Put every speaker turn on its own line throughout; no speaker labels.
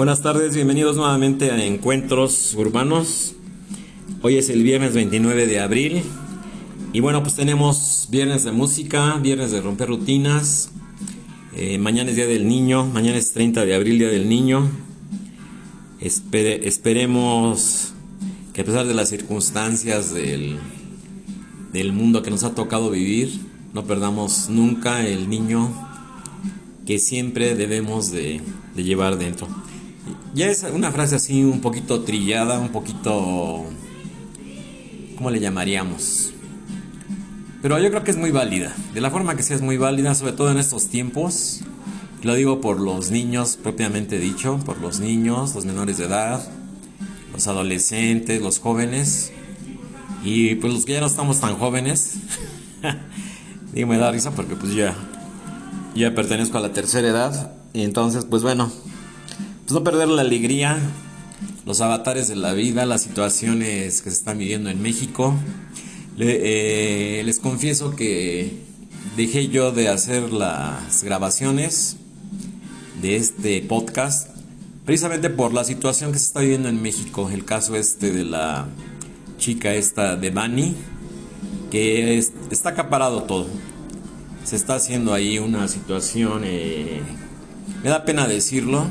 Buenas tardes, bienvenidos nuevamente a Encuentros Urbanos. Hoy es el viernes 29 de abril y bueno, pues tenemos viernes de música, viernes de romper rutinas. Eh, mañana es Día del Niño, mañana es 30 de abril, Día del Niño. esperemos que a pesar de las circunstancias del, del mundo que nos ha tocado vivir, no perdamos nunca el niño que siempre debemos de llevar dentro. Ya es una frase así un poquito trillada, un poquito... ¿Cómo le llamaríamos? Pero yo creo que es muy válida. De la forma que sea es muy válida, sobre todo en estos tiempos. Lo digo por los niños propiamente dicho, por los niños, los menores de edad, los adolescentes, los jóvenes. Y pues los que ya no estamos tan jóvenes. digo, me da risa porque pues ya, ya pertenezco a la tercera edad. Y entonces, pues bueno, pues no perder la alegría, los avatares de la vida, las situaciones que se están viviendo en México. Eh, les confieso que dejé yo de hacer las grabaciones de este podcast precisamente por la situación que se está viviendo en México. El caso este de la chica esta de Bani, que está acaparado todo. Se está haciendo ahí una situación, eh, me da pena decirlo,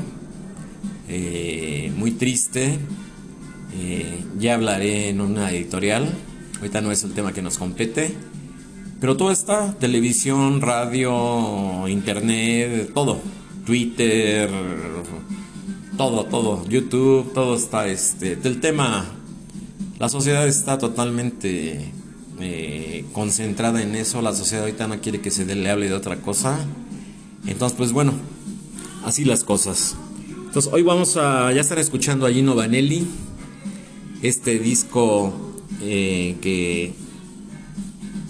eh, muy triste. Eh, ya hablaré en una editorial. Ahorita no es el tema que nos compete. Pero todo está, televisión, radio, internet, todo. Twitter, todo, todo. YouTube, todo está este. Del tema, la sociedad está totalmente eh, concentrada en eso. La sociedad ahorita no quiere que se le hable de otra cosa. Entonces, pues bueno, así las cosas. Entonces hoy vamos a ya estar escuchando a Gino Vanelli, este disco eh, que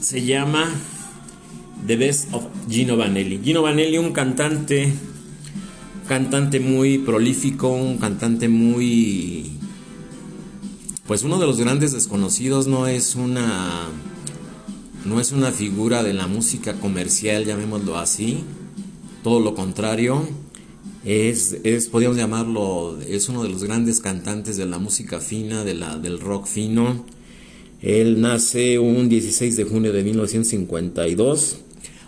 se llama The Best of Gino Vanelli. Gino Vanelli, un cantante, cantante muy prolífico, un cantante muy, pues uno de los grandes desconocidos, no es una, no es una figura de la música comercial, llamémoslo así, todo lo contrario es, es, podríamos llamarlo, es uno de los grandes cantantes de la música fina, de la, del rock fino. Él nace un 16 de junio de 1952,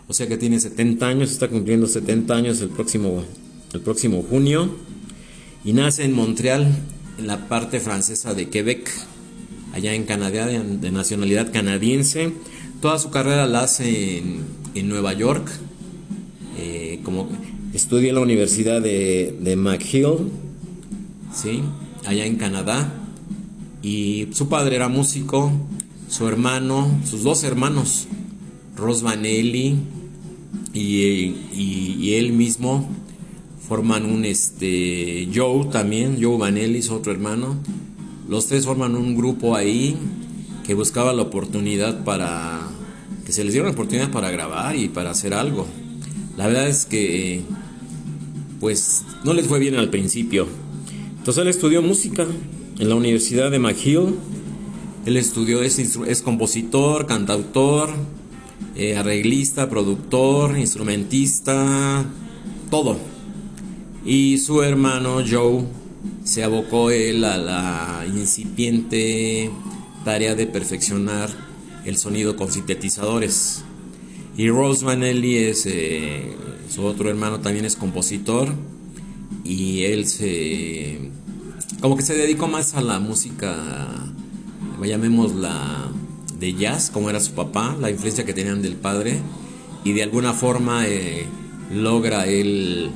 o sea que tiene 70 años, está cumpliendo 70 años el próximo, el próximo junio. Y nace en Montreal, en la parte francesa de Quebec, allá en Canadá, de, nacionalidad canadiense. Toda su carrera la hace en, en Nueva York, eh, como Estudia en la Universidad de, de McGill, ¿sí? allá en Canadá. Y su padre era músico, su hermano, sus dos hermanos, Ross Vanelli y, él mismo, forman un este Joe también, Joe Vanelli, su otro hermano. Los tres forman un grupo ahí que buscaba la oportunidad para que se les diera la oportunidad para grabar y para hacer algo. La verdad es que pues no les fue bien al principio. Entonces él estudió música en la Universidad de McGill. Él estudió, es, es compositor, cantautor, eh, arreglista, productor, instrumentista, todo. Y su hermano Joe se abocó él a la incipiente tarea de perfeccionar el sonido con sintetizadores. Y Rose Vanelli es eh, su otro hermano también es compositor y él se como que se dedicó más a la música llamémosla de jazz como era su papá la influencia que tenían del padre y de alguna forma eh, logra él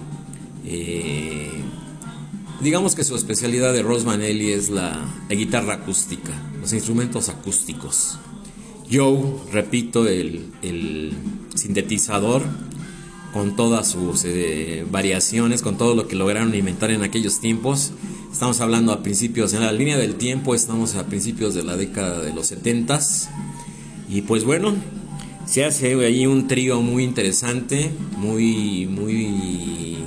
eh, digamos que su especialidad de Rose Vanelli es la, guitarra acústica los instrumentos acústicos. Joe repito el sintetizador con todas sus eh, variaciones, con todo lo que lograron inventar en aquellos tiempos. Estamos hablando a principios, en la línea del tiempo, estamos a principios de la década de los 70 y pues bueno, se hace ahí un trío muy interesante, muy, muy,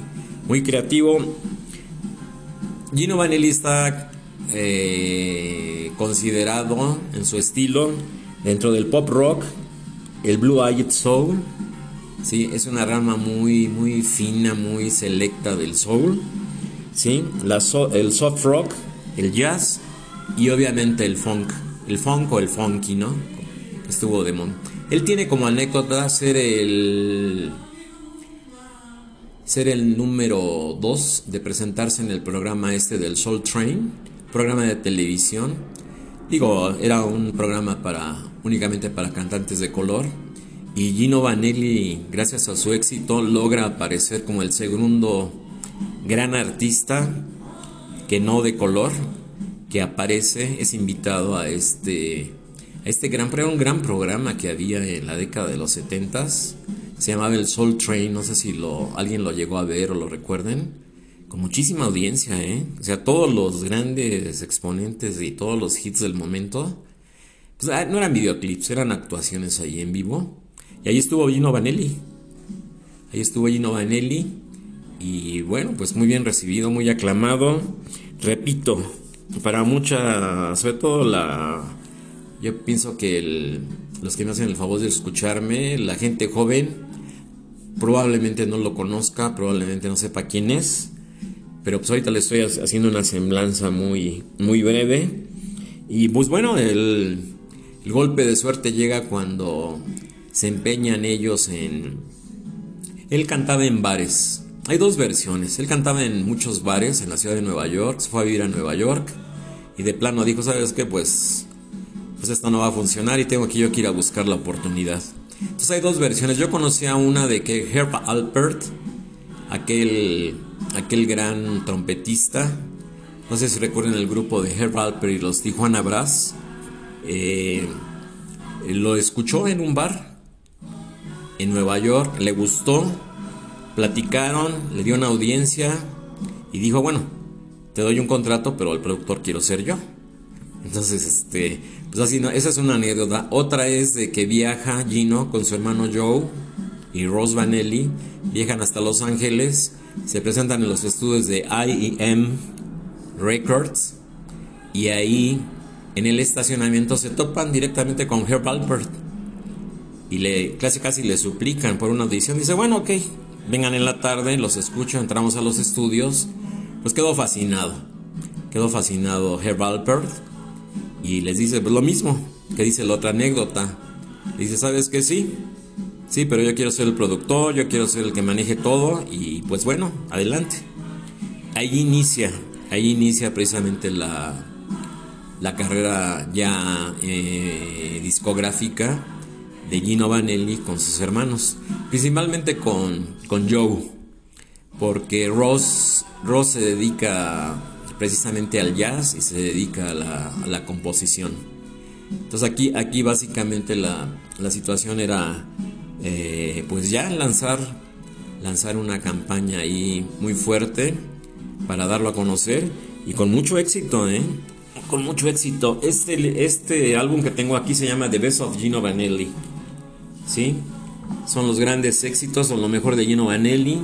muy creativo. Gino Vanelli está eh, considerado en su estilo dentro del pop rock, el Blue Eyed Soul Sí, es una rama muy, muy fina, muy selecta del soul. ¿sí? El soft rock, el jazz y obviamente el funk. El funk o el funky, ¿no? Estuvo de mon. Él tiene como anécdota ser el ser el número 2 de presentarse en el programa este del Soul Train, programa de televisión. Digo, era un programa para únicamente para cantantes de color y Gino Vanelli, gracias a su éxito, logra aparecer como el segundo gran artista que no de color que aparece, es invitado a este a este gran, un gran programa que había en la década de los 70s se llamaba el Soul Train, no sé si lo, alguien lo llegó a ver o lo recuerden. Con muchísima audiencia, ¿eh? O sea, todos los grandes exponentes y todos los hits del momento. Pues ah, no eran videoclips, eran actuaciones ahí en vivo. Y ahí estuvo Gino Vanelli. Ahí estuvo Gino Vanelli. Y bueno, pues muy bien recibido, muy aclamado. Repito, para mucha, sobre todo la... Yo pienso que los que me hacen el favor de escucharme, la gente joven, probablemente no lo conozca, probablemente no sepa quién es, pero pues ahorita le estoy haciendo una semblanza muy, muy breve. Y pues bueno, el, el golpe de suerte llega cuando se empeñan ellos en... Él cantaba en bares. Hay dos versiones. Él cantaba en muchos bares en la ciudad de Nueva York. Se fue a vivir a Nueva York. Y de plano dijo, ¿sabes qué? Pues, pues esto no va a funcionar y tengo que yo que ir a buscar la oportunidad. Entonces hay dos versiones. Yo conocía una de que Herb Alpert, aquel, aquel gran trompetista, no sé si recuerden el grupo de Herb Alpert y los Tijuana Brass, eh, lo escuchó en un bar en Nueva York, le gustó, platicaron, le dio una audiencia y dijo, bueno, te doy un contrato, pero el productor quiero ser yo. Entonces, este, pues así, no, esa es una anécdota. Otra es de que viaja Gino con su hermano Joe y Rose Vanelli, viajan hasta Los Ángeles, se presentan en los estudios de IEM Records y ahí en el estacionamiento se topan directamente con Herb Alpert y le casi casi le suplican por una audición. Dice, bueno, ok, vengan en la tarde, los escucho, entramos a los estudios. Pues quedó fascinado, quedó fascinado Herb Alpert y les dice pues, lo mismo que dice la otra anécdota. dice, ¿sabes que sí? Sí, pero yo quiero ser el productor, yo quiero ser el que maneje todo y pues bueno, adelante. Ahí inicia, ahí inicia precisamente la, la carrera ya eh, discográfica de Gino Vanelli con sus hermanos, principalmente con, con Joe, porque Ross, Ross se dedica precisamente al jazz y se dedica a la, composición. Entonces aquí, aquí básicamente la, situación era eh, pues ya lanzar, lanzar una campaña ahí muy fuerte para darlo a conocer y con mucho éxito, ¿eh? Con mucho éxito. Este, este álbum que tengo aquí se llama The Best of Gino Vanelli. ¿Sí? Son los grandes éxitos, son lo mejor de Gino Vanelli.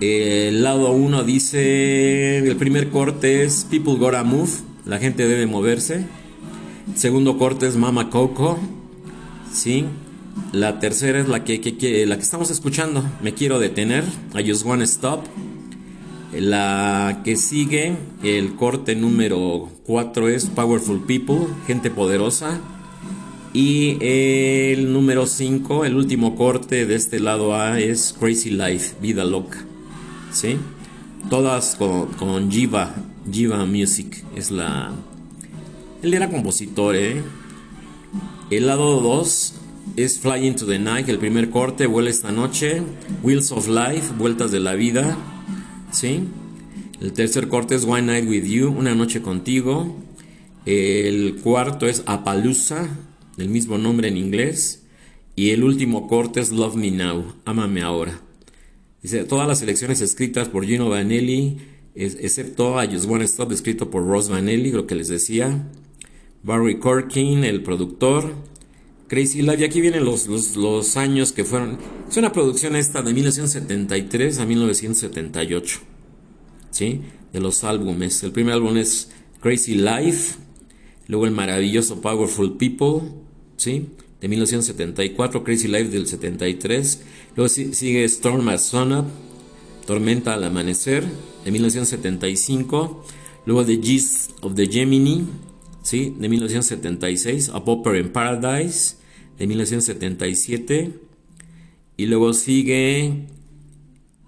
El lado 1 dice, el primer corte es People Gotta Move, la gente debe moverse. segundo corte es Mama Coco, ¿sí? La tercera es la que, la que estamos escuchando, Me Quiero Detener, I Just Wanna Stop. La que sigue, el corte número 4 es Powerful People, Gente Poderosa. Y el número 5, el último corte de este lado A es Crazy Life, Vida Loca. ¿sí? Todas con, con Jiva, Jiva Music, es la... Él era compositor, ¿eh? El lado 2 es Fly Into the Night, el primer corte, Vuela esta noche, Wheels of Life, Vueltas de la Vida, ¿sí? El tercer corte es One Night With You, Una Noche Contigo. El cuarto es Apalooza, del mismo nombre en inglés. Y el último corte es Love Me Now, Ámame Ahora. Dice, todas las elecciones escritas por Gino Vanelli, excepto I Just Wanna Stop, escrito por Ross Vanelli, lo que les decía. Barry Corkin, el productor. Crazy Life, y aquí vienen los, los, años que fueron. Es una producción esta de 1973 a 1978. ¿Sí? De los álbumes. El primer álbum es Crazy Life. Luego el maravilloso Powerful People. ¿Sí? de 1974, Crazy Life del 73, luego sigue Storm at Sunup, Tormenta al Amanecer, de 1975. Luego The Gist of the Gemini, ¿sí? de 1976. A Popper in Paradise, de 1977. Y luego sigue.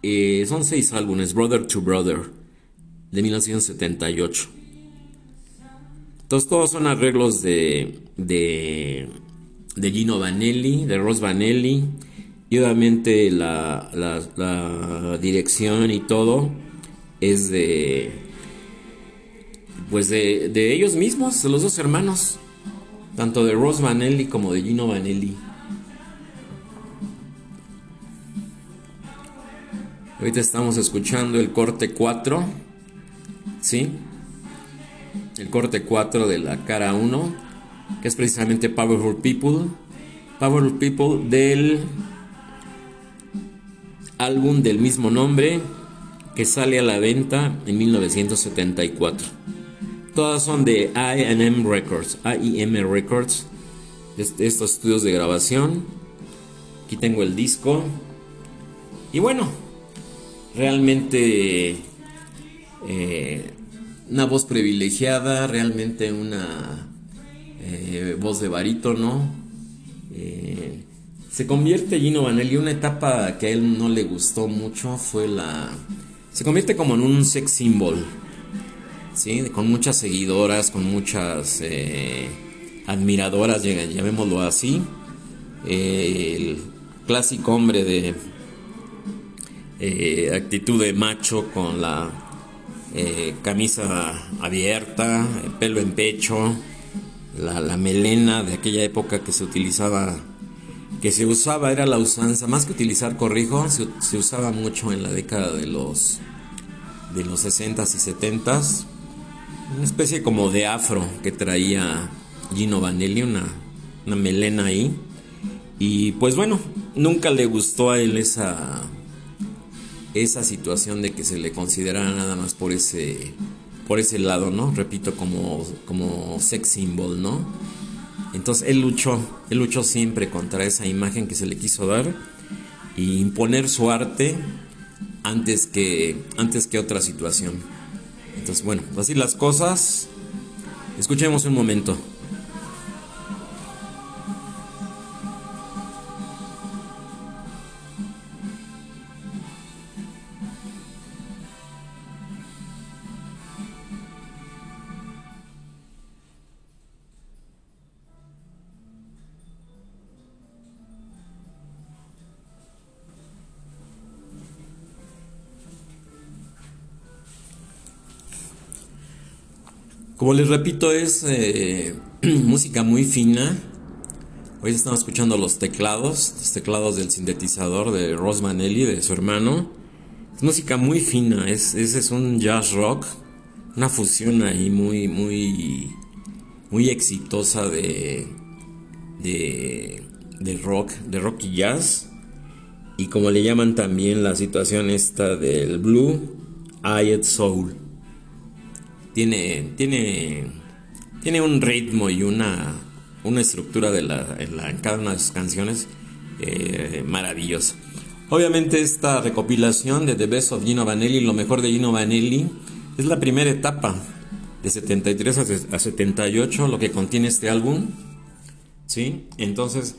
Eh, son seis álbumes: Brother to Brother, de 1978. Entonces, todos son arreglos de, de, Gino Vanelli, de Ross Vanelli. Y obviamente la, la, dirección y todo es de. Pues de, de, ellos mismos, de los dos hermanos. Tanto de Ross Vanelli como de Gino Vanelli. Ahorita estamos escuchando el corte 4. ¿Sí? El corte 4 de la cara 1. Que es precisamente Powerful People. Powerful People del álbum del mismo nombre que sale a la venta en 1974. Todas son de IM Records, AIM Records, estos estudios de grabación. Aquí tengo el disco. Y bueno, realmente eh, una voz privilegiada, realmente una eh, voz de barítono. Eh, se convierte Gino Vanelli, una etapa que a él no le gustó mucho fue la... Se convierte como en un sex symbol, ¿sí? Con muchas seguidoras, con muchas eh, admiradoras, llamémoslo así. el clásico hombre de eh, actitud de macho con la eh, camisa abierta, el pelo en pecho, la, la melena de aquella época que se utilizaba que se usaba, era la usanza, más que utilizar corrijo, se, usaba mucho en la década de los, de los 60s y 70s. Una especie como de afro que traía Gino Vanelli, una, una melena ahí. Y pues bueno, nunca le gustó a él esa, esa situación de que se le considerara nada más por ese, por ese lado, ¿no? Repito, como, como sex symbol, ¿no? Entonces él luchó, él luchó siempre contra esa imagen que se le quiso dar y imponer su arte antes que, antes que otra situación. Entonces, bueno, así las cosas. Escuchemos un momento. Como les repito, es eh, música muy fina. Hoy estamos escuchando los teclados, los teclados del sintetizador de Ross Manelli, de su hermano. Es música muy fina, es, es, un jazz rock, una fusión ahí muy, muy, muy exitosa de, de, de rock, de rock y jazz. Y como le llaman también la situación esta del blue eyed soul tiene, tiene, tiene un ritmo y una, una estructura de la, en, cada una de sus canciones eh, maravillosa. Obviamente esta recopilación de The Best of Gino Vanelli, lo mejor de Gino Vanelli, es la primera etapa de 73 a 78, lo que contiene este álbum. ¿Sí? Entonces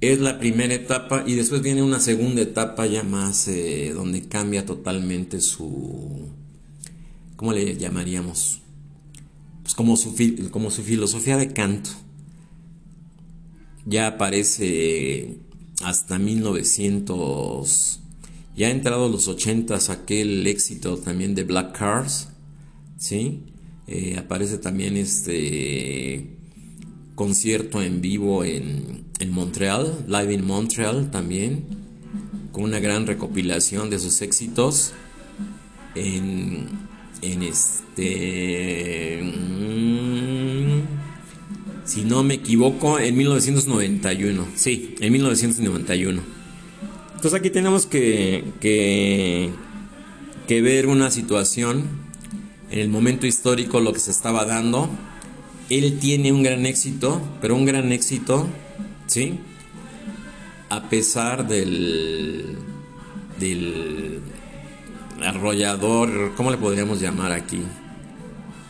es la primera etapa y después viene una segunda etapa ya más eh, donde cambia totalmente su, ¿cómo le llamaríamos? Pues como su, como su filosofía de canto. Ya aparece hasta 1900, ya ha entrado los 80 aquel éxito también de Black Cars, ¿sí? Eh, aparece también este concierto en vivo en, en Montreal, Live in Montreal también, con una gran recopilación de sus éxitos. En, en este... Mm, si no me equivoco, en 1991. Sí, en 1991. Entonces aquí tenemos que, que, que ver una situación en el momento histórico, lo que se estaba dando. Él tiene un gran éxito, pero un gran éxito, ¿sí? A pesar del, del arrollador, ¿cómo le podríamos llamar aquí?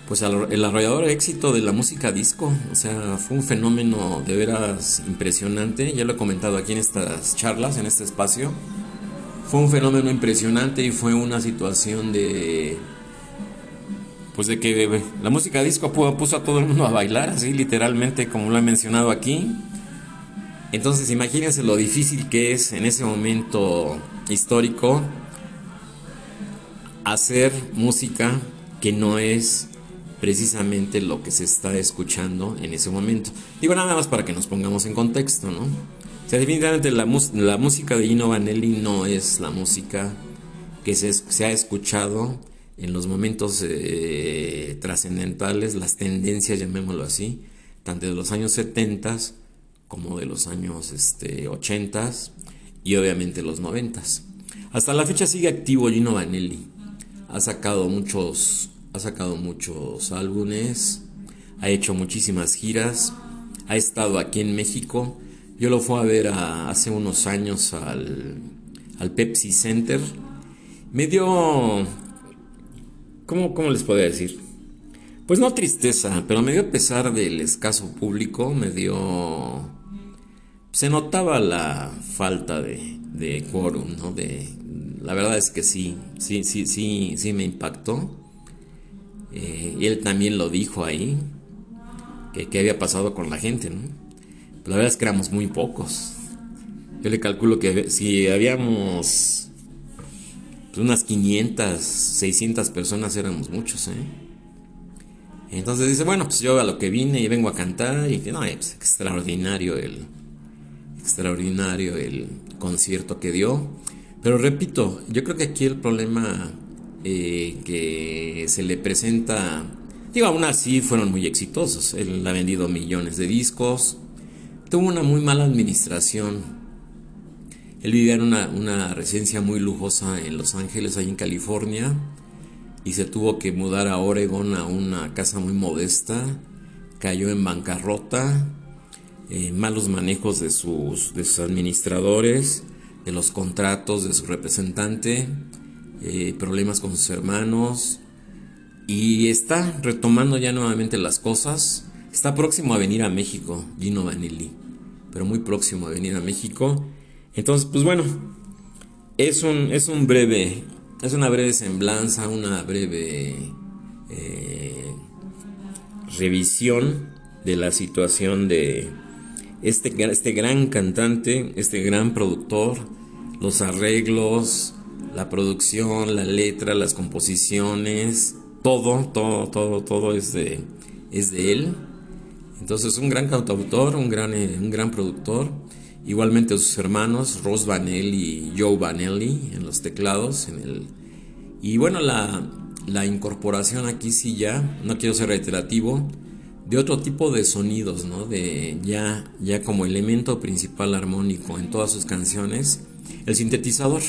Pues el arrollador éxito de la música disco, o sea, fue un fenómeno de veras impresionante, ya lo he comentado aquí en estas charlas, en este espacio. Fue un fenómeno impresionante y fue una situación de pues de que la música disco puso a todo el mundo a bailar, así literalmente como lo he mencionado aquí. Entonces imagínense lo difícil que es en ese momento histórico hacer música que no es precisamente lo que se está escuchando en ese momento. Digo nada más para que nos pongamos en contexto, ¿no? O sea, definitivamente la, música de Gino Vanelli no es la música que se, se ha escuchado en los momentos eh, trascendentales, las tendencias, llamémoslo así, tanto de los años 70 como de los años este, 80 y obviamente los 90. Hasta la fecha sigue activo Gino Vanelli. Ha sacado muchos, ha sacado muchos álbumes, ha hecho muchísimas giras, ha estado aquí en México. Yo lo fui a ver hace unos años al, al Pepsi Center. Me dio ¿Cómo, les podría decir? Pues no tristeza, pero me dio pesar del escaso público, me dio... Se notaba la falta de, de quórum, ¿no? De, la verdad es que sí, sí, sí, sí, sí me impactó. Eh, él también lo dijo ahí, que, que había pasado con la gente, ¿no? la verdad es que éramos muy pocos. Yo le calculo que si habíamos pues, unas 500, 600 personas éramos muchos, ¿eh? Entonces dice, bueno, pues yo a lo que vine y vengo a cantar y no, pues extraordinario el extraordinario el concierto que dio. Pero repito, yo creo que aquí el problema eh, que se le presenta, digo, aún así fueron muy exitosos. Él ha vendido millones de discos, tuvo una muy mala administración él vivía en una, residencia muy lujosa en Los Ángeles, ahí en California, y se tuvo que mudar a Oregon a una casa muy modesta. Cayó en bancarrota, eh, malos manejos de sus, de sus administradores, de los contratos de su representante, eh, problemas con sus hermanos, y está retomando ya nuevamente las cosas. Está próximo a venir a México, Gino Vanilli, pero muy próximo a venir a México entonces, pues bueno, es un, es un breve, es una breve semblanza, una breve eh, revisión de la situación de este, este gran cantante, este gran productor, los arreglos, la producción, la letra, las composiciones, todo, todo, todo, todo es de, es de él. Entonces, un gran cantautor, un gran, eh, un gran productor. Igualmente sus hermanos, Ross Vanelli y Joe Vanelli en los teclados. En el... Y bueno, la, la incorporación aquí sí ya, no quiero ser reiterativo, de otro tipo de sonidos, ¿no? De ya, ya como elemento principal armónico en todas sus canciones, el sintetizador.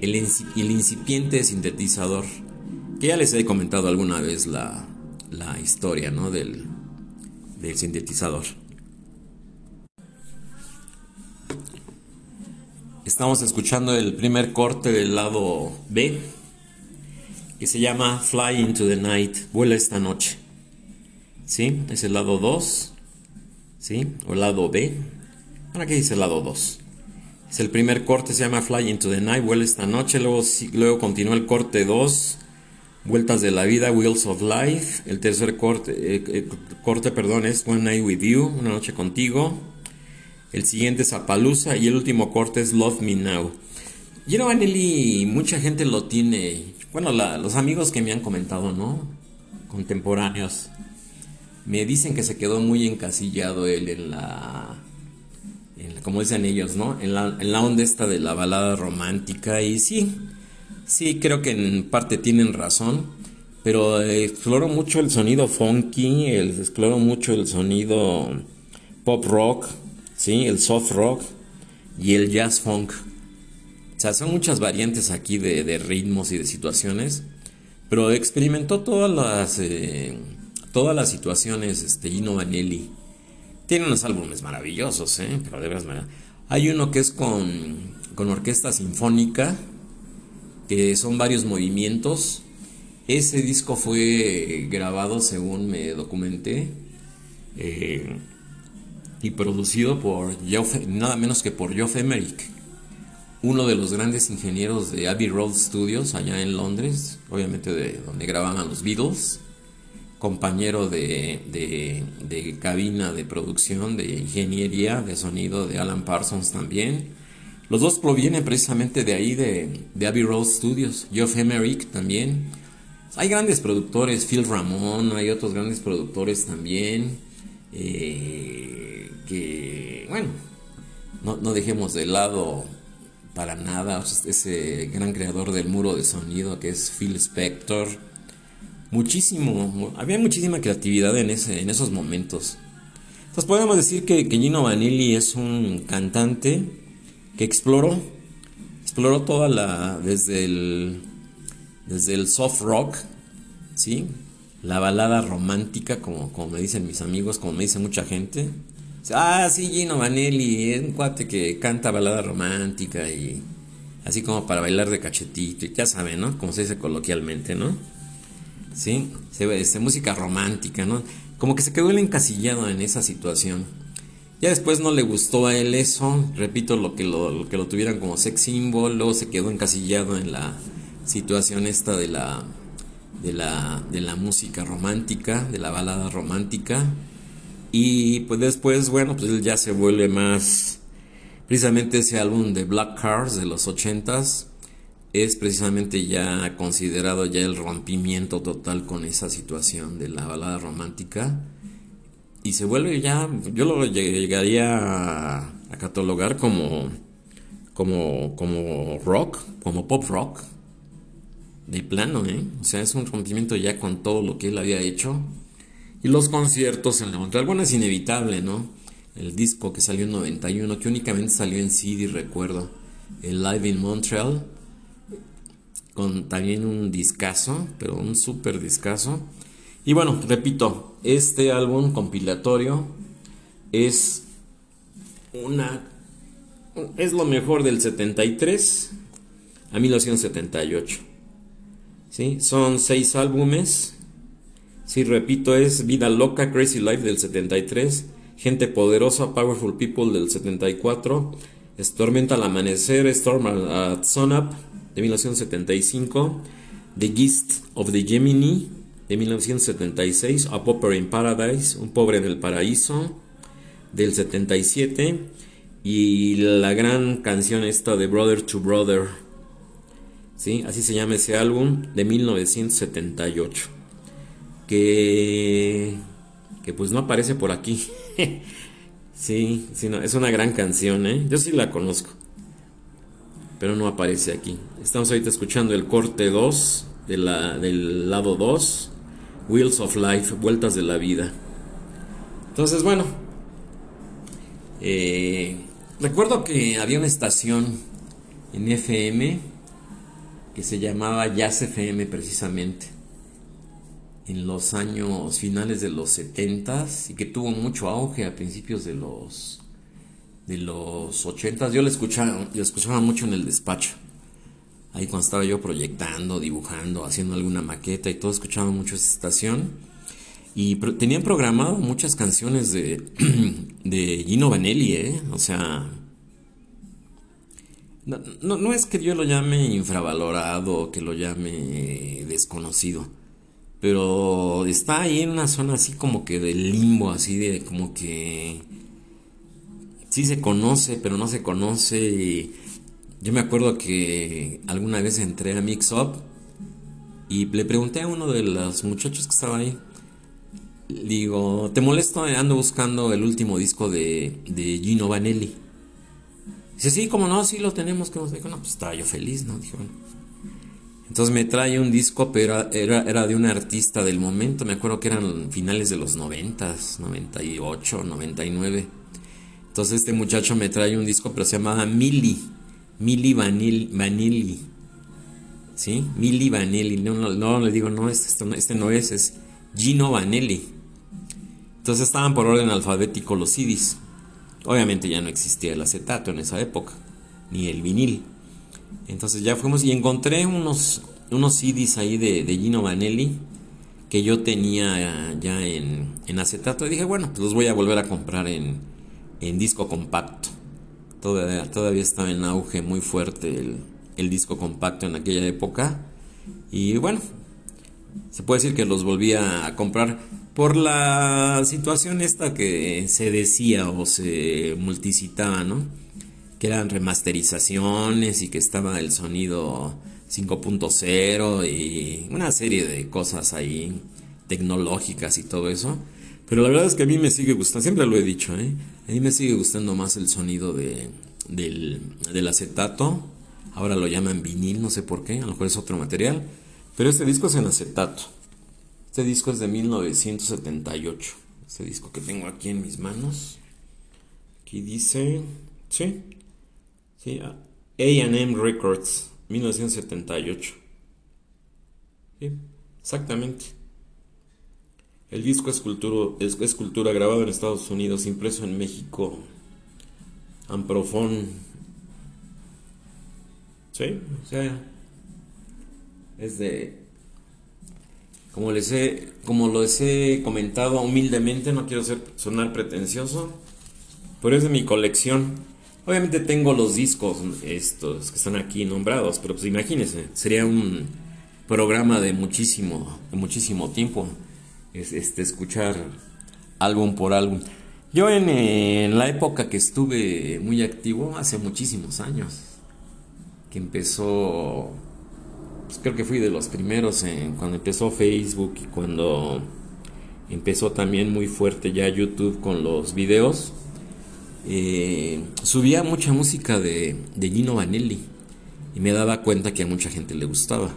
El, el incipiente sintetizador. Que ya les he comentado alguna vez la, la historia, ¿no? Del, del sintetizador. Estamos escuchando el primer corte del lado B, que se llama Fly into the Night, vuela esta noche. ¿Sí? Es el lado 2, ¿sí? O el lado B. Ahora qué dice el lado 2. Es el primer corte, se llama Fly into the Night, vuela esta noche. Luego, luego continúa el corte 2, Vueltas de la vida, Wheels of Life. El tercer corte, eh, eh, corte perdón, es One Night with You, una noche contigo. El siguiente es Apalusa y el último corte es Love Me Now. Gino Vanelli, mucha gente lo tiene. Bueno, los amigos que me han comentado, ¿no? Contemporáneos. Me dicen que se quedó muy encasillado él en la. como dicen ellos, ¿no? En la, en la onda esta de la balada romántica. Y sí, sí, creo que en parte tienen razón. Pero exploro mucho el sonido funky, exploro mucho el sonido pop rock ¿sí? El soft rock y el jazz funk. O sea, son muchas variantes aquí de, ritmos y de situaciones, pero experimentó todas las, eh, todas las situaciones este, Gino Vanelli. Tiene unos álbumes maravillosos, ¿eh? Pero de verdad, hay uno que es con, con orquesta sinfónica que son varios movimientos. Ese disco fue grabado, según me documenté, eh, y producido por nada menos que por Geoff Emerick, uno de los grandes ingenieros de Abbey Road Studios allá en Londres, obviamente de donde grababan los Beatles, compañero de, de, cabina de producción, de ingeniería de sonido de Alan Parsons también. Los dos provienen precisamente de ahí, de, Abbey Road Studios. Geoff Emerick también. Hay grandes productores, Phil Ramón, hay otros grandes productores también. Eh, que, bueno, no, no dejemos de lado para nada ese gran creador del muro de sonido que es Phil Spector. Muchísimo, había muchísima creatividad en, ese, en esos momentos. Entonces podemos decir que, Gino Vanilli es un cantante que exploró, exploró toda la, desde el, desde el soft rock, ¿sí? La balada romántica, como, como me dicen mis amigos, como me dice mucha gente, Ah, sí, Gino Vanelli, es un cuate que canta balada romántica y así como para bailar de cachetito, ya saben, ¿no? Como se dice coloquialmente, ¿no? Sí, se ve este, música romántica, ¿no? Como que se quedó encasillado en esa situación. Ya después no le gustó a él eso, repito, lo que lo, que lo tuvieran como sex symbol, luego se quedó encasillado en la situación esta de la, de la, de la música romántica, de la balada romántica y pues después, bueno, pues él ya se vuelve más... Precisamente ese álbum de Black Cars de los 80s es precisamente ya considerado ya el rompimiento total con esa situación de la balada romántica. Y se vuelve ya, yo lo llegaría a, catalogar como, como, como rock, como pop rock. De plano, ¿eh? O sea, es un rompimiento ya con todo lo que él había hecho y los conciertos en la Montreal. Bueno, es inevitable, ¿no? El disco que salió en 91, que únicamente salió en CD, recuerdo. El Live in Montreal. Con también un discazo, pero un super discazo. Y bueno, repito, este álbum compilatorio es una. Es lo mejor del 73 a 1978. ¿Sí? Son seis álbumes Sí, repito, es Vida Loca, Crazy Life del 73, Gente Poderosa, Powerful People del 74, Tormenta al Amanecer, Storm at Sunup de 1975, The Gist of the Gemini de 1976, A Popper in Paradise, Un Pobre en el Paraíso del 77 y la gran canción esta de Brother to Brother, ¿sí? así se llama ese álbum de 1978 que, que pues no aparece por aquí. sí, sí es una gran canción, ¿eh? Yo sí la conozco, pero no aparece aquí. Estamos ahorita escuchando el corte 2 de la, del lado 2, Wheels of Life, Vueltas de la Vida. Entonces, bueno, eh, recuerdo que había una estación en FM que se llamaba Jazz FM precisamente en los años finales de los 70 y que tuvo mucho auge a principios de los de los 80 yo la escuchaba, mucho en el despacho. Ahí cuando estaba yo proyectando, dibujando, haciendo alguna maqueta y todo, escuchaba mucho esa estación. Y tenían programado muchas canciones de, de Gino Vanelli, ¿eh? O sea, no, no, no, es que yo lo llame infravalorado o que lo llame desconocido pero está ahí en una zona así como que de limbo, así de como que sí se conoce, pero no se conoce. yo me acuerdo que alguna vez entré a Mix Up y le pregunté a uno de los muchachos que estaba ahí. Digo, ¿te molesto? Ando buscando el último disco de, de Gino Vanelli. Dice, sí, como no, sí lo tenemos. Que no, pues estaba yo feliz, ¿no? Dijo, entonces me trae un disco, pero era, era de un artista del momento, me acuerdo que eran finales de los 90, 98, 99. Entonces este muchacho me trae un disco, pero se llamaba Mili, Mili Vanilli. ¿Sí? Mili Vanilli. No, le digo, no, este, este no es, es Gino Vanelli. Entonces estaban por orden alfabético los CDs. Obviamente ya no existía el acetato en esa época, ni el vinil. Entonces ya fuimos y encontré unos, unos CDs ahí de, de Gino Vanelli que yo tenía ya en, en, acetato. Y dije, bueno, pues los voy a volver a comprar en, en disco compacto. Todavía, todavía estaba en auge muy fuerte el, disco compacto en aquella época. Y bueno, se puede decir que los volví a comprar por la situación esta que se decía o se multicitaba, ¿no? Que eran remasterizaciones y que estaba el sonido 5.0 y una serie de cosas ahí tecnológicas y todo eso. Pero la verdad es que a mí me sigue gustando, siempre lo he dicho, ¿eh? A mí me sigue gustando más el sonido de, del, del acetato. Ahora lo llaman vinil, no sé por qué, a lo mejor es otro material. Pero este disco es en acetato. Este disco es de 1978. Este disco que tengo aquí en mis manos. Aquí dice. Sí. Sí. AM Records. 1978. Sí, exactamente. El disco es es, es cultura grabado en Estados Unidos, impreso en México. Amprofón. Sí, o sea. Es de como les he, como les he comentado humildemente, no quiero ser, sonar pretencioso, pero es de mi colección. Obviamente tengo los discos estos que están aquí nombrados, pero pues imagínense, sería un programa de muchísimo, de muchísimo tiempo este, escuchar álbum por álbum. Yo en, la época que estuve muy activo, hace muchísimos años, que empezó pues, creo que fui de los primeros en, cuando empezó Facebook y cuando empezó también muy fuerte ya YouTube con los videos. Eh, subía mucha música de, Gino Vanelli y me daba cuenta que a mucha gente le gustaba.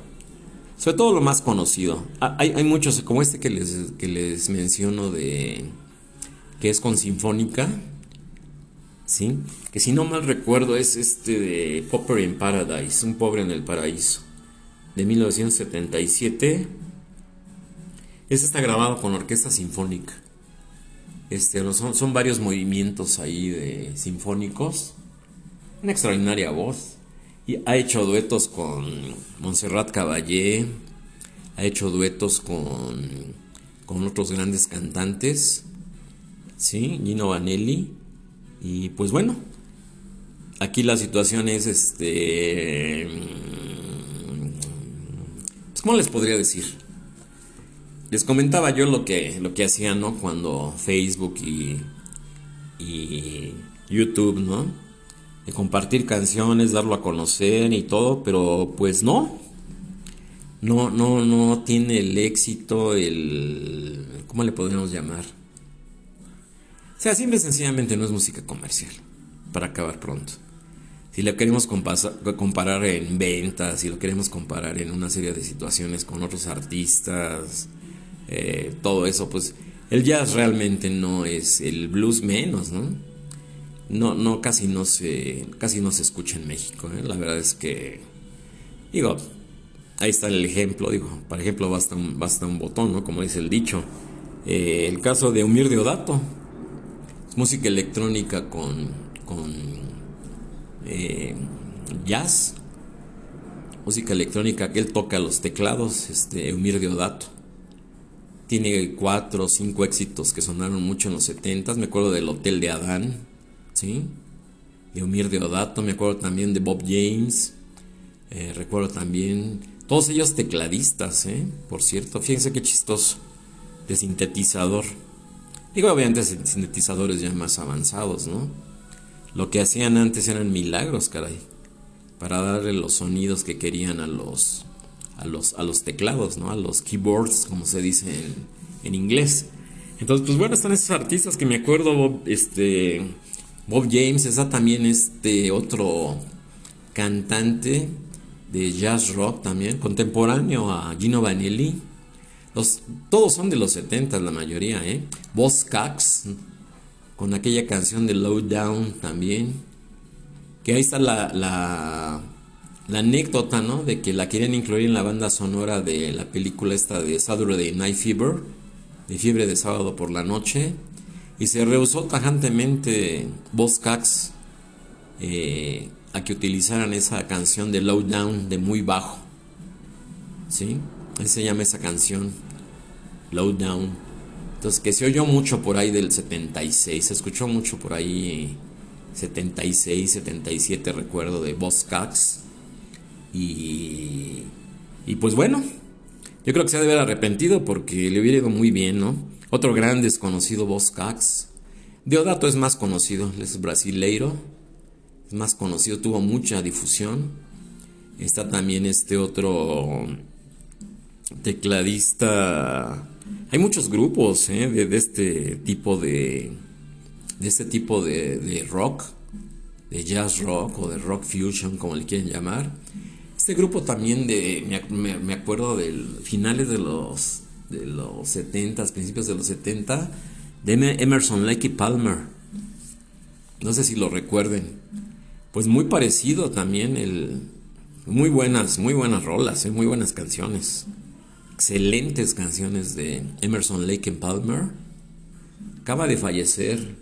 Sobre todo lo más conocido. Hay, hay muchos, como este que les, que les menciono de que es con Sinfónica, ¿sí? Que si no mal recuerdo es este de Popper in Paradise, un pobre en el paraíso de 1977. Este está grabado con orquesta sinfónica. Este, son, son varios movimientos ahí de sinfónicos. Una extraordinaria voz. Y ha hecho duetos con Montserrat Caballé. Ha hecho duetos con, con otros grandes cantantes. ¿Sí? Gino Vanelli. Y pues bueno, aquí la situación es este ¿Cómo les podría decir? Les comentaba yo lo que, lo que hacía, ¿no? Cuando Facebook y, y YouTube, ¿no? De compartir canciones, darlo a conocer y todo, pero pues no. No, no, no tiene el éxito, el... ¿Cómo le podríamos llamar? O sea, simple y sencillamente no es música comercial, para acabar pronto si lo queremos comparar en ventas, si lo queremos comparar en una serie de situaciones con otros artistas, eh, todo eso, pues el jazz realmente no es el blues menos, ¿no? No, no, casi no se, casi no se escucha en México, ¿eh? La verdad es que, digo, ahí está el ejemplo, digo, por ejemplo, basta un, basta un botón, ¿no? Como dice el dicho. Eh, el caso de Umir Deodato, música electrónica con, con eh, jazz, música electrónica, que él toca los teclados, este, Eumir Deodato. Tiene cuatro o cinco éxitos que sonaron mucho en los 70 Me acuerdo del Hotel de Adán, ¿sí? De Eumir Deodato. Me acuerdo también de Bob James. Eh, recuerdo también. Todos ellos tecladistas, ¿eh? Por cierto, fíjense qué chistoso. De sintetizador. Digo, obviamente sintetizadores ya más avanzados, ¿no? Lo que hacían antes eran milagros, caray, para darle los sonidos que querían a los, a los, a los teclados, ¿no? A los keyboards, como se dice en, inglés. Entonces, pues bueno, están esos artistas que me acuerdo, este, Bob James, está también este otro cantante de jazz rock también, contemporáneo a Gino Vanelli. Los, todos son de los 70 la mayoría, ¿eh? Boss Cax, con aquella canción de Low Down también. Que ahí está la, la, anécdota, ¿no? De que la querían incluir en la banda sonora de la película esta de Saturday Night Fever, de fiebre de sábado por la noche. Y se rehusó tajantemente Boss Cax eh, a que utilizaran esa canción de Low Down, de muy bajo. ¿Sí? Así se llama esa canción, Low Down. Entonces, que se oyó mucho por ahí del 76, se escuchó mucho por ahí 76, 77, recuerdo, de Boss Cox. Y, y pues bueno, yo creo que se ha de haber arrepentido porque le hubiera ido muy bien, ¿no? Otro gran desconocido, Boss Cox. Deodato es más conocido, es brasileiro, es más conocido, tuvo mucha difusión. Está también este otro tecladista. Hay muchos grupos ¿eh? de, este tipo de. de este tipo de, rock, de jazz rock o de rock fusion, como le quieren llamar. Este grupo también de. Me, acuerdo de finales de los, de los 70, principios de los 70, de Emerson Lake y Palmer. No sé si lo recuerden. Pues muy parecido también el. Muy buenas, muy buenas rolas, ¿eh? muy buenas canciones excelentes canciones de Emerson Lake and Palmer. Acaba de fallecer.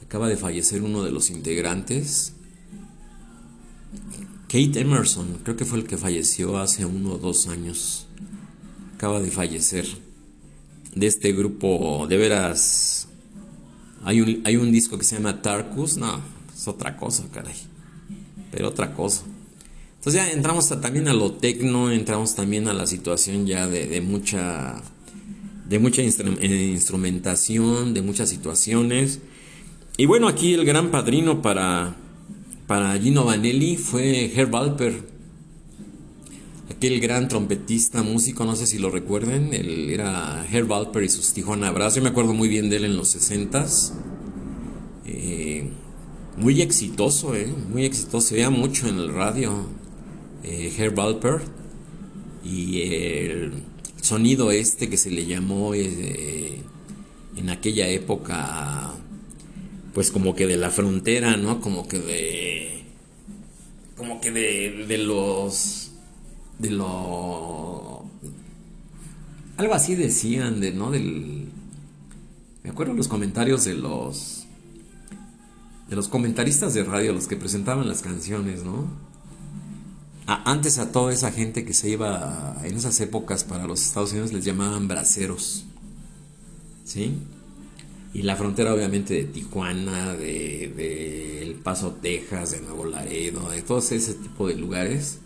Acaba de fallecer uno de los integrantes. Kate Emerson, creo que fue el que falleció hace uno o dos años. Acaba de fallecer. De este grupo, de veras. Hay un, hay un disco que se llama Tarkus. No, es otra cosa, caray. Pero otra cosa. Entonces ya entramos también a lo tecno, entramos también a la situación ya de, mucha de mucha eh, instrumentación, de muchas situaciones. Y bueno, aquí el gran padrino para, para Gino Vanelli fue Herb Alper, aquel gran trompetista, músico, no sé si lo recuerden, él era Herb Alper y sus Tijuana Brass, yo me acuerdo muy bien de él en los 60s. Eh, muy exitoso, eh, muy exitoso, se veía mucho en el radio, eh, Herb Alpert y el sonido este que se le llamó eh, en aquella época pues como que de la frontera, ¿no? Como que de como que de, de los de lo algo así decían de no del me acuerdo los comentarios de los de los comentaristas de radio los que presentaban las canciones, ¿no? antes a toda esa gente que se iba en esas épocas para los Estados Unidos les llamaban braceros. ¿Sí? Y la frontera obviamente de Tijuana, de, El Paso, Texas, de Nuevo Laredo, de todo ese tipo de lugares,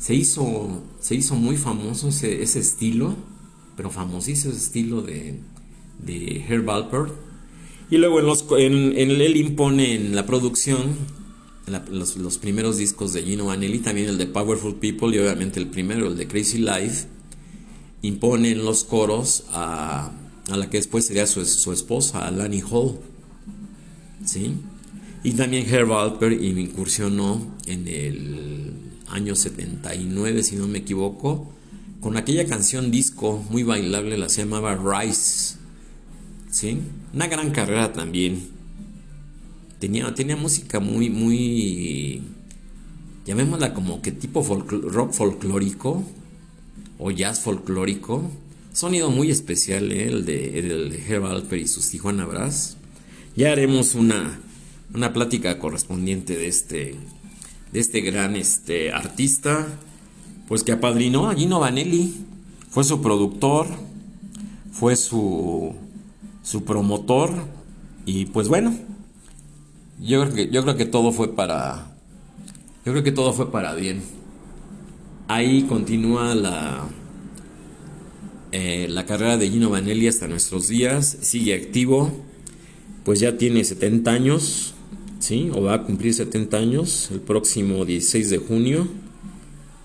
se hizo, se hizo muy famoso ese, estilo, pero famosísimo ese estilo de, de Herb Alpert. Y luego en, los, en, en él impone en la producción los, primeros discos de Gino Vanelli, también el de Powerful People y obviamente el primero, el de Crazy Life, imponen los coros a, la que después sería su, esposa, a Lani Hall. ¿Sí? Y también Herb Alper incursionó en el año 79, si no me equivoco, con aquella canción disco muy bailable, la se llamaba Rise. ¿Sí? Una gran carrera también tenía, tenía música muy, muy, llamémosla como que tipo rock folclórico o jazz folclórico. Sonido muy especial, ¿eh? el, de, el de Herb Alper y sus Tijuana Brass. Ya haremos una, una plática correspondiente de este, de este gran este, artista, pues que apadrinó a Gino Vanelli, fue su productor, fue su, su promotor, y pues bueno, yo creo que, yo creo que todo fue para. Yo creo que todo fue para bien. Ahí continúa la. Eh, la carrera de Gino Vanelli hasta nuestros días. Sigue activo. Pues ya tiene 70 años. ¿Sí? O va a cumplir 70 años el próximo 16 de junio.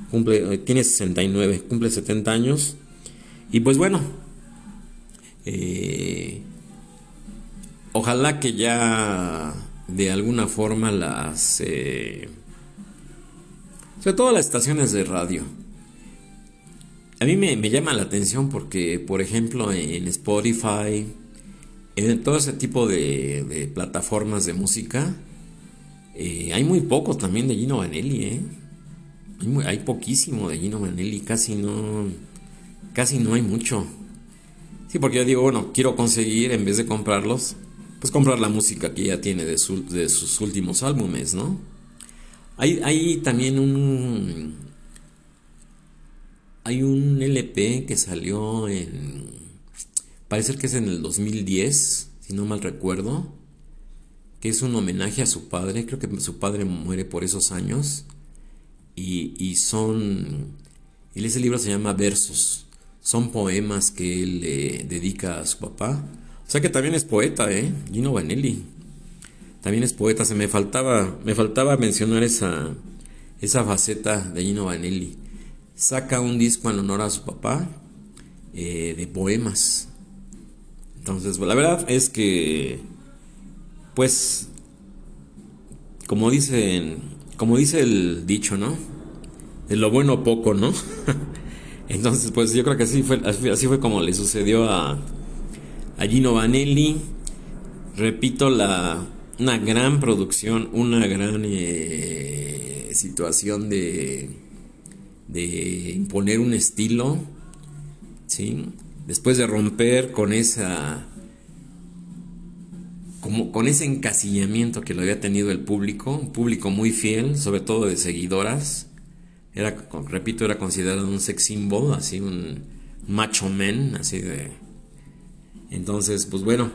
Cumple, eh, tiene 69, cumple 70 años. Y pues bueno. Eh, ojalá que ya de alguna forma las... Eh, sobre todo las estaciones de radio. A mí me, llama la atención porque, por ejemplo, en Spotify, en todo ese tipo de, plataformas de música, eh, hay muy poco también de Gino Vanelli, ¿eh? Hay, poquísimo de Gino Vanelli, casi no, casi no hay mucho. Sí, porque yo digo, bueno, quiero conseguir, en vez de comprarlos, pues comprar la música que ya tiene de, de sus últimos álbumes, ¿no? Hay, hay también un hay un LP que salió en parece que es en el 2010, si no mal recuerdo, que es un homenaje a su padre, creo que su padre muere por esos años y, y son y ese libro se llama Versos. Son poemas que él le dedica a su papá o sea que también es poeta, ¿eh? Gino Vanelli. También es poeta. Se me faltaba, me faltaba mencionar esa, esa faceta de Gino Vanelli. Saca un disco en honor a su papá eh, de poemas. Entonces, la verdad es que, pues, como dicen, como dice el dicho, ¿no? De lo bueno poco, ¿no? Entonces, pues yo creo que así fue, así fue como le sucedió a, a Gino Vanelli. Repito, la, una gran producción, una gran eh, situación de, de imponer un estilo, ¿sí? Después de romper con esa como con ese encasillamiento que lo había tenido el público, un público muy fiel, sobre todo de seguidoras. Era, repito, era considerado un sex symbol, así un macho man, así de entonces, pues bueno,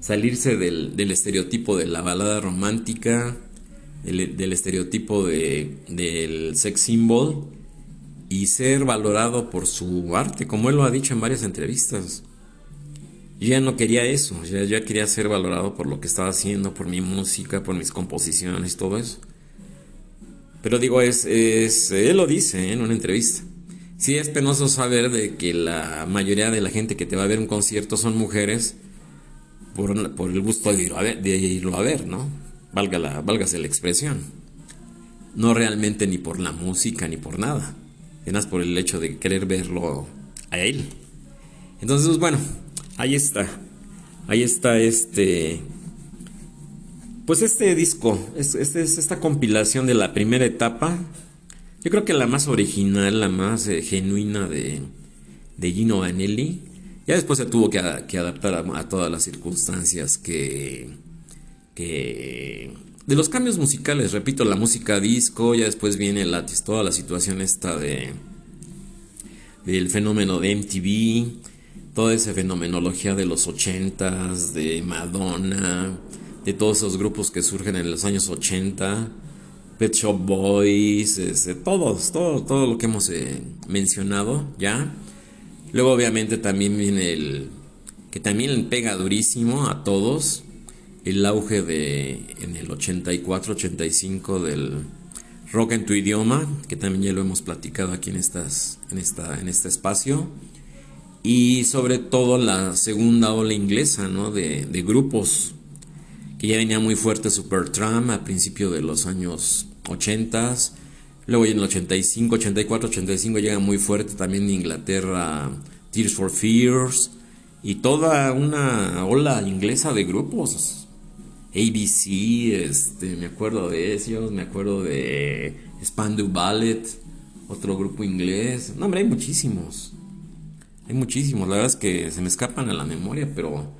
salirse del, estereotipo de la balada romántica, del, estereotipo de, del sex symbol y ser valorado por su arte, como él lo ha dicho en varias entrevistas. Yo ya no quería eso, ya, ya quería ser valorado por lo que estaba haciendo, por mi música, por mis composiciones, todo eso. Pero digo, es, es él lo dice en una entrevista. Sí es penoso saber de que la mayoría de la gente que te va a ver un concierto son mujeres por, el gusto de, irlo a ver, ¿no? Valga la, válgase la expresión. No realmente ni por la música ni por nada. Apenas por el hecho de querer verlo a él. Entonces, bueno, ahí está. Ahí está este. Pues este disco, este, es esta compilación de la primera etapa yo creo que la más original, la más eh, genuina de, de, Gino Vanelli. Ya después se tuvo que, adaptar a, todas las circunstancias que, que... De los cambios musicales, repito, la música disco, ya después viene la, toda la situación esta de... del fenómeno de MTV, toda esa fenomenología de los ochentas, de Madonna, de todos esos grupos que surgen en los años 80 Pet Shop Boys, este, todos, todo, todo lo que hemos eh, mencionado ya. Luego obviamente también viene el que también pega durísimo a todos el auge de en el 84, 85 del rock en tu idioma, que también ya lo hemos platicado aquí en estas en esta en este espacio. Y sobre todo la segunda ola inglesa, ¿no? De, de grupos que ya venía muy fuerte Supertramp a principio de los años 80s. Luego en el 85, 84, 85 llega muy fuerte también en Inglaterra Tears for Fears y toda una ola inglesa de grupos. ABC, este, me acuerdo de ellos, me acuerdo de Spandau Ballet, otro grupo inglés. No, hombre, hay muchísimos. Hay muchísimos, la verdad es que se me escapan a la memoria, pero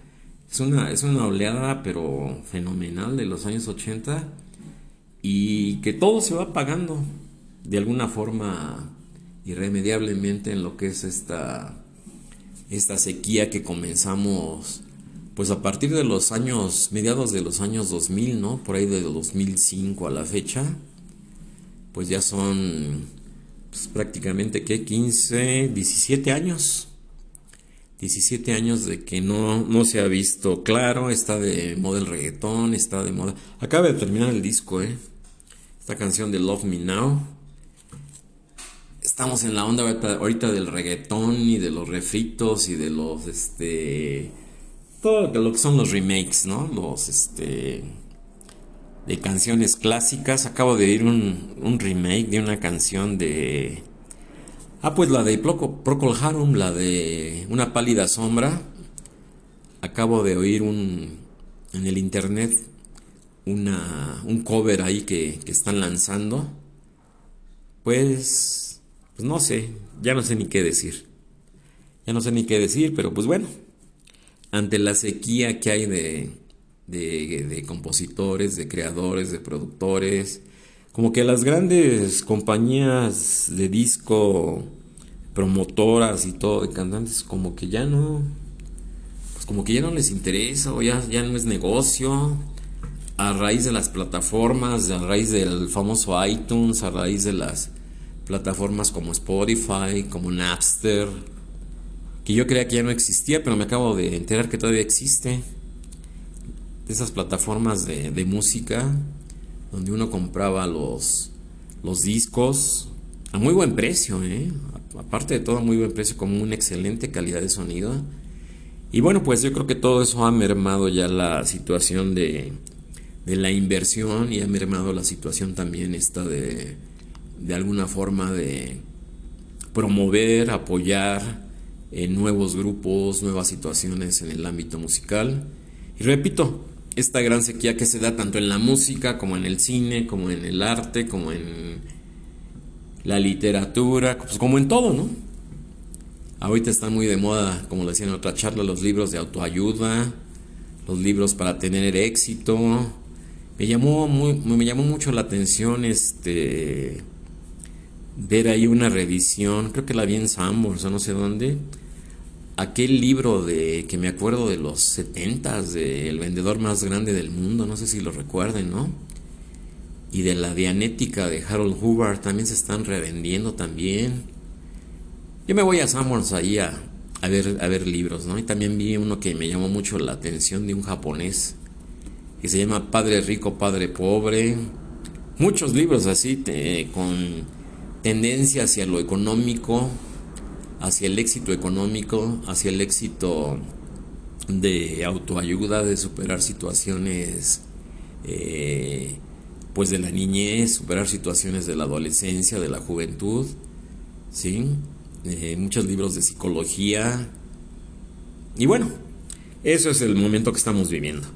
es una, es una oleada, pero fenomenal de los años 80 y que todo se va pagando de alguna forma irremediablemente en lo que es esta, esta sequía que comenzamos pues a partir de los años, mediados de los años 2000, ¿no? Por ahí de 2005 a la fecha, pues ya son pues, prácticamente que 15, 17 años 17 años de que no, no se ha visto claro, está de moda el reggaetón, está de moda... Acaba de terminar el disco, ¿eh? Esta canción de Love Me Now. Estamos en la onda ahorita del reggaetón y de los refritos y de los, este... Todo lo que son los remakes, ¿no? Los, este... De canciones clásicas. Acabo de oír un, un remake de una canción de Ah, pues la de Procol Harum, la de Una pálida sombra. Acabo de oír un, en el internet una, un cover ahí que, que están lanzando. Pues, pues no sé, ya no sé ni qué decir. Ya no sé ni qué decir, pero pues bueno, ante la sequía que hay de, de, compositores, de creadores, de productores. Como que las grandes compañías de disco, promotoras y todo, de cantantes, como que ya no, pues como que ya no les interesa o ya, ya no es negocio. A raíz de las plataformas, a raíz del famoso iTunes, a raíz de las plataformas como Spotify, como Napster, que yo creía que ya no existía, pero me acabo de enterar que todavía existe esas plataformas de, música donde uno compraba los, los discos a muy buen precio, ¿eh? aparte de todo, a muy buen precio, como una excelente calidad de sonido. Y bueno, pues yo creo que todo eso ha mermado ya la situación de, de la inversión y ha mermado la situación también esta de, de alguna forma de promover, apoyar en nuevos grupos, nuevas situaciones en el ámbito musical. Y repito, esta gran sequía que se da tanto en la música como en el cine, como en el arte, como en la literatura, pues como en todo, ¿no? Ahorita están muy de moda, como decía en otra charla, los libros de autoayuda, los libros para tener éxito. Me llamó, muy, me llamó mucho la atención este ver ahí una revisión, creo que la vi en Sambors o no sé dónde, aquel libro de que me acuerdo de los setentas de El vendedor más grande del mundo, no sé si lo recuerden, ¿no? Y de la Dianética de Harold Hubbard también se están revendiendo también. Yo me voy a Samuels ahí a, ver, a ver libros, ¿no? Y también vi uno que me llamó mucho la atención de un japonés que se llama Padre Rico, Padre Pobre. Muchos libros así, con tendencia hacia lo económico, hacia el éxito económico, hacia el éxito de autoayuda, de superar situaciones eh, pues de la niñez, superar situaciones de la adolescencia, de la juventud, ¿sí? Eh, muchos libros de psicología. Y bueno, eso es el momento que estamos viviendo.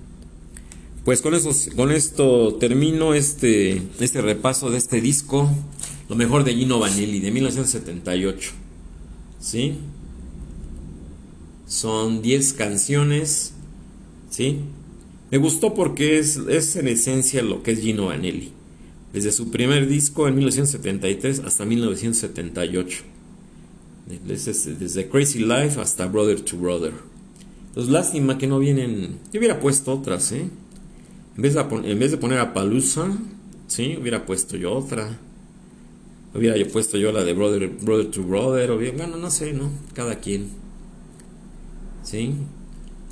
Pues con, eso, con esto termino este, este repaso de este disco, lo mejor de Gino Vanelli, de 1978. ¿Sí? Son 10 canciones, ¿sí? Me gustó porque es, es en esencia lo que es Gino Vanelli. Desde su primer disco en 1973 hasta 1978. Desde, desde Crazy Life hasta Brother to Brother. Entonces, lástima que no vienen. Yo hubiera puesto otras, ¿eh? En vez de, en vez de poner a Palusa, ¿sí? Hubiera puesto yo otra. Hubiera yo puesto yo la de Brother, brother to Brother, o bien, bueno, no sé, ¿no? Cada quien. ¿Sí?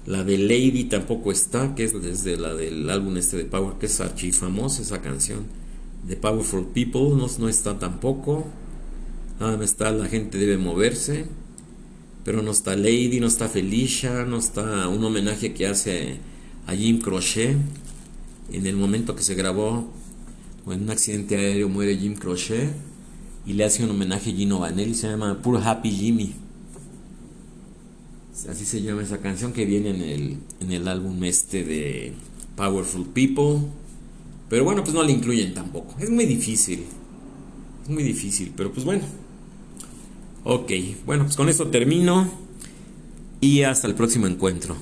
La de Lady tampoco está, que es desde la del álbum este de Power, que es archifamosa esa canción. De Powerful People, no, no está tampoco. Nada más está La gente debe moverse. Pero no está Lady, no está Felicia, no está un homenaje que hace a Jim Crochet. En el momento que se grabó, o en un accidente aéreo muere Jim Crochet y le hace un homenaje a Gino Vanelli, se llama Puro Happy Jimmy. Así se llama esa canción que viene en el, en el álbum este de Powerful People. Pero bueno, pues no la incluyen tampoco. Es muy difícil. Es muy difícil, pero pues bueno. Ok, bueno, pues con esto termino y hasta el próximo encuentro.